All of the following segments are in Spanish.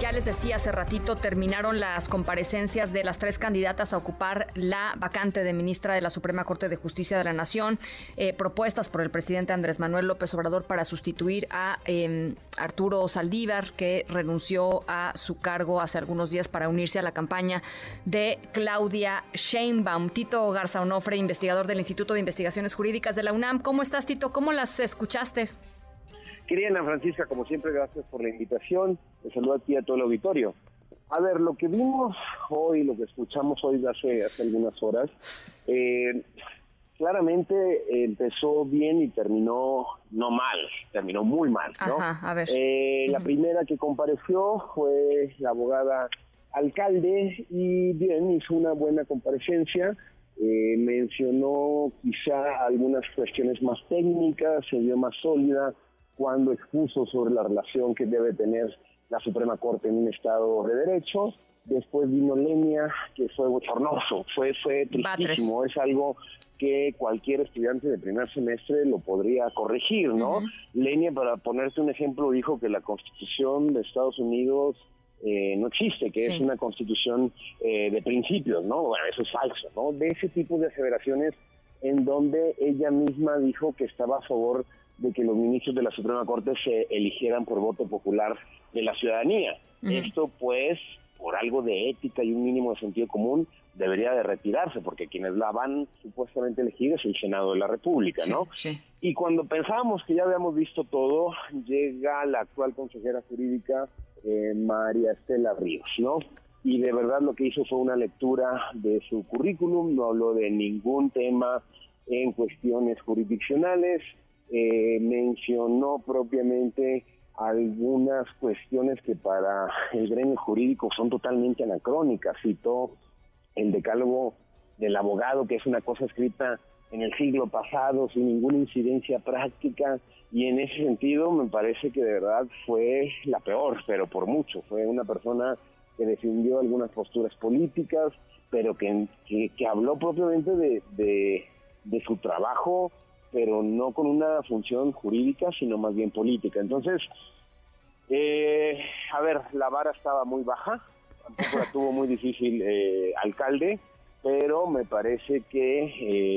Ya les decía hace ratito, terminaron las comparecencias de las tres candidatas a ocupar la vacante de ministra de la Suprema Corte de Justicia de la Nación, eh, propuestas por el presidente Andrés Manuel López Obrador para sustituir a em, Arturo Saldívar, que renunció a su cargo hace algunos días para unirse a la campaña de Claudia Sheinbaum. Tito Garza Onofre, investigador del Instituto de Investigaciones Jurídicas de la UNAM. ¿Cómo estás, Tito? ¿Cómo las escuchaste? Querida Ana Francisca, como siempre, gracias por la invitación. Te saludo aquí a todo el auditorio. A ver, lo que vimos hoy, lo que escuchamos hoy hace, hace algunas horas, eh, claramente empezó bien y terminó no mal, terminó muy mal. ¿no? a ver. Eh, la primera que compareció fue la abogada alcalde y bien, hizo una buena comparecencia. Eh, mencionó quizá algunas cuestiones más técnicas, se vio más sólida cuando expuso sobre la relación que debe tener la Suprema Corte en un Estado de Derecho. Después vino Lenia, que fue bochornoso, fue, fue tristísimo, es algo que cualquier estudiante de primer semestre lo podría corregir, ¿no? Lenia, para ponerte un ejemplo, dijo que la Constitución de Estados Unidos eh, no existe, que es una constitución eh, de principios, ¿no? Bueno, eso es falso, ¿no? De ese tipo de aseveraciones en donde ella misma dijo que estaba a favor de que los ministros de la Suprema Corte se eligieran por voto popular de la ciudadanía. Esto, pues, por algo de ética y un mínimo de sentido común, debería de retirarse, porque quienes la van supuestamente elegir es el Senado de la República, ¿no? Y cuando pensábamos que ya habíamos visto todo, llega la actual consejera jurídica, eh, María Estela Ríos, ¿no? Y de verdad lo que hizo fue una lectura de su currículum, no habló de ningún tema en cuestiones jurisdiccionales, eh, mencionó propiamente algunas cuestiones que para el gremio jurídico son totalmente anacrónicas. Citó el decálogo del abogado, que es una cosa escrita en el siglo pasado sin ninguna incidencia práctica y en ese sentido me parece que de verdad fue la peor, pero por mucho. Fue una persona que defendió algunas posturas políticas, pero que, que, habló propiamente de, de, de su trabajo pero no con una función jurídica, sino más bien política. Entonces, eh, a ver, la vara estaba muy baja, tampoco la tuvo muy difícil eh, alcalde, pero me parece que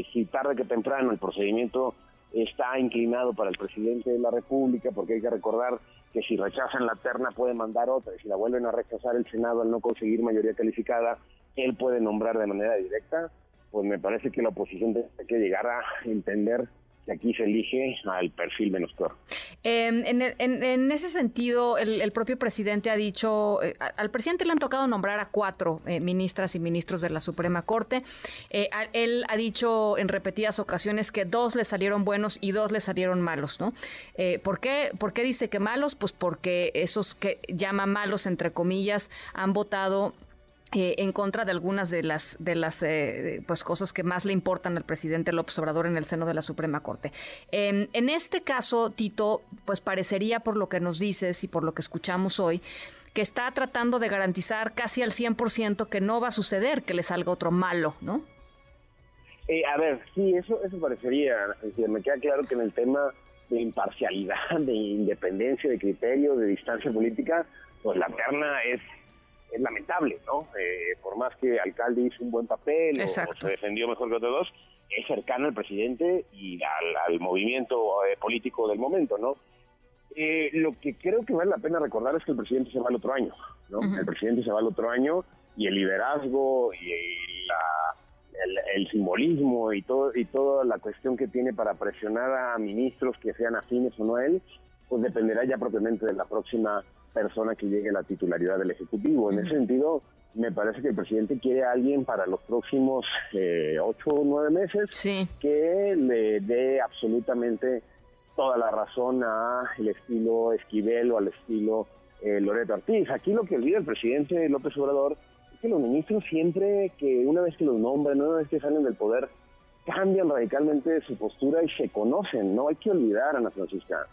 eh, si tarde que temprano el procedimiento está inclinado para el presidente de la República, porque hay que recordar que si rechazan la terna puede mandar otra, y si la vuelven a rechazar el Senado al no conseguir mayoría calificada, él puede nombrar de manera directa, pues me parece que la oposición tiene que llegar a entender que aquí se elige al perfil menos peor. Em, en, ese sentido, el, propio presidente ha dicho, eh, al presidente le han tocado nombrar a cuatro eh, ministras y ministros de la Suprema Corte. Eh, él ha dicho en repetidas ocasiones que dos le salieron buenos y dos le salieron malos, ¿no? ¿por, qué, ¿Por qué dice que malos? Pues porque esos que llama malos, entre comillas, han votado eh, en contra de algunas de las de las eh, pues cosas que más le importan al presidente López Obrador en el seno de la Suprema Corte. en este caso, Tito, pues parecería por lo que nos dices y por lo que escuchamos hoy que está tratando de garantizar casi al 100% que no va a suceder que le salga otro malo, ¿no? Eh, a ver, sí, eso eso parecería. me queda claro que en el tema de imparcialidad, de independencia, de criterio, de distancia política, pues la terna es es lamentable, ¿no? Eh, por más que el alcalde hizo un buen papel o, se defendió mejor que otros dos, es cercano al presidente y al, movimiento eh, político del momento, ¿no? Eh, lo que creo que vale la pena recordar es que el presidente se va el otro año, ¿no? El presidente se va el otro año y el liderazgo y el, simbolismo y todo y toda la cuestión que tiene para presionar a ministros que sean afines o no a él, pues dependerá ya propiamente de la próxima persona que llegue a la titularidad del Ejecutivo. En ese sentido, me parece que el presidente quiere a alguien para los próximos eh, ocho o nueve meses que le dé absolutamente toda la razón a el estilo Esquivel o al estilo eh, Loreto Ortiz. Aquí lo que olvida el presidente López Obrador es que los ministros siempre que una vez que los nombran, una vez que salen del poder, cambian radicalmente su postura y se conocen. No hay que olvidar, Ana Francisca,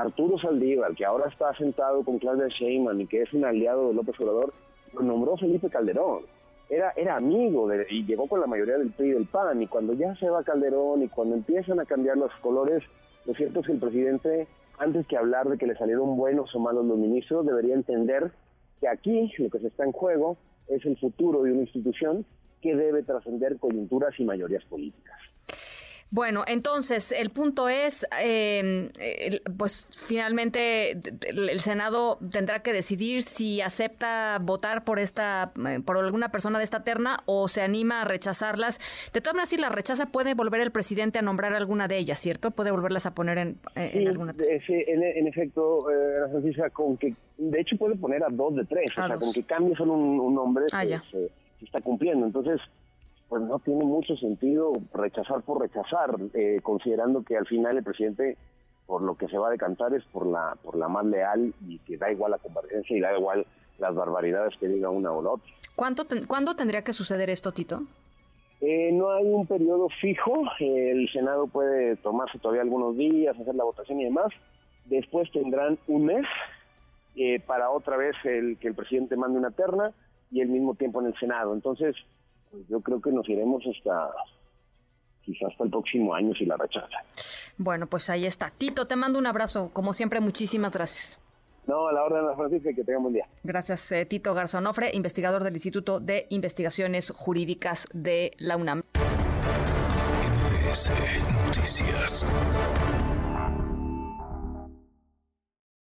Arturo Saldívar, que ahora está sentado con Claudia Sheinbaum y que es un aliado de López Obrador, lo nombró Felipe Calderón. era, era amigo de, y llegó con la mayoría del PRI y del PAN, y cuando ya se va Calderón y cuando empiezan a cambiar los colores, lo cierto es que el presidente, antes que hablar de que le salieron buenos o malos los ministros, debería entender que aquí lo que se está en juego es el futuro de una institución que debe trascender coyunturas y mayorías políticas. Bueno, entonces el punto es, em, pues finalmente el Senado tendrá que decidir si acepta votar por esta, eh, por alguna persona de esta terna o se anima a rechazarlas. De todas maneras, si la rechaza, puede volver el presidente a nombrar alguna de ellas, ¿cierto? Puede volverlas a poner en, eh, en alguna. Sí, en, efecto, eh, Francisca, con que, de hecho puede poner a dos de tres, o sea, con que cambie solo un, nombre, ah, pues, se está cumpliendo. Entonces pues no tiene mucho sentido rechazar por rechazar, eh, considerando que al final el presidente por lo que se va a decantar es por la por la más leal y que da igual la comparecencia y da igual las barbaridades que diga una o la otra. ¿Cuánto ¿Cuándo tendría que suceder esto, Tito? Eh, no hay un periodo fijo, el Senado puede tomarse todavía algunos días, hacer la votación y demás, después tendrán un mes eh, para otra vez el que el presidente mande una terna y el mismo tiempo en el Senado. Entonces, pues yo creo que nos iremos hasta quizás hasta el próximo año si la rechaza. Bueno, pues ahí está. Tito, te mando un abrazo. Como siempre, muchísimas gracias. No, a la orden, de Francisca, que tenga buen día. Gracias, eh, Tito Garzonofre, investigador del Instituto de Investigaciones Jurídicas de la UNAM. Noticias.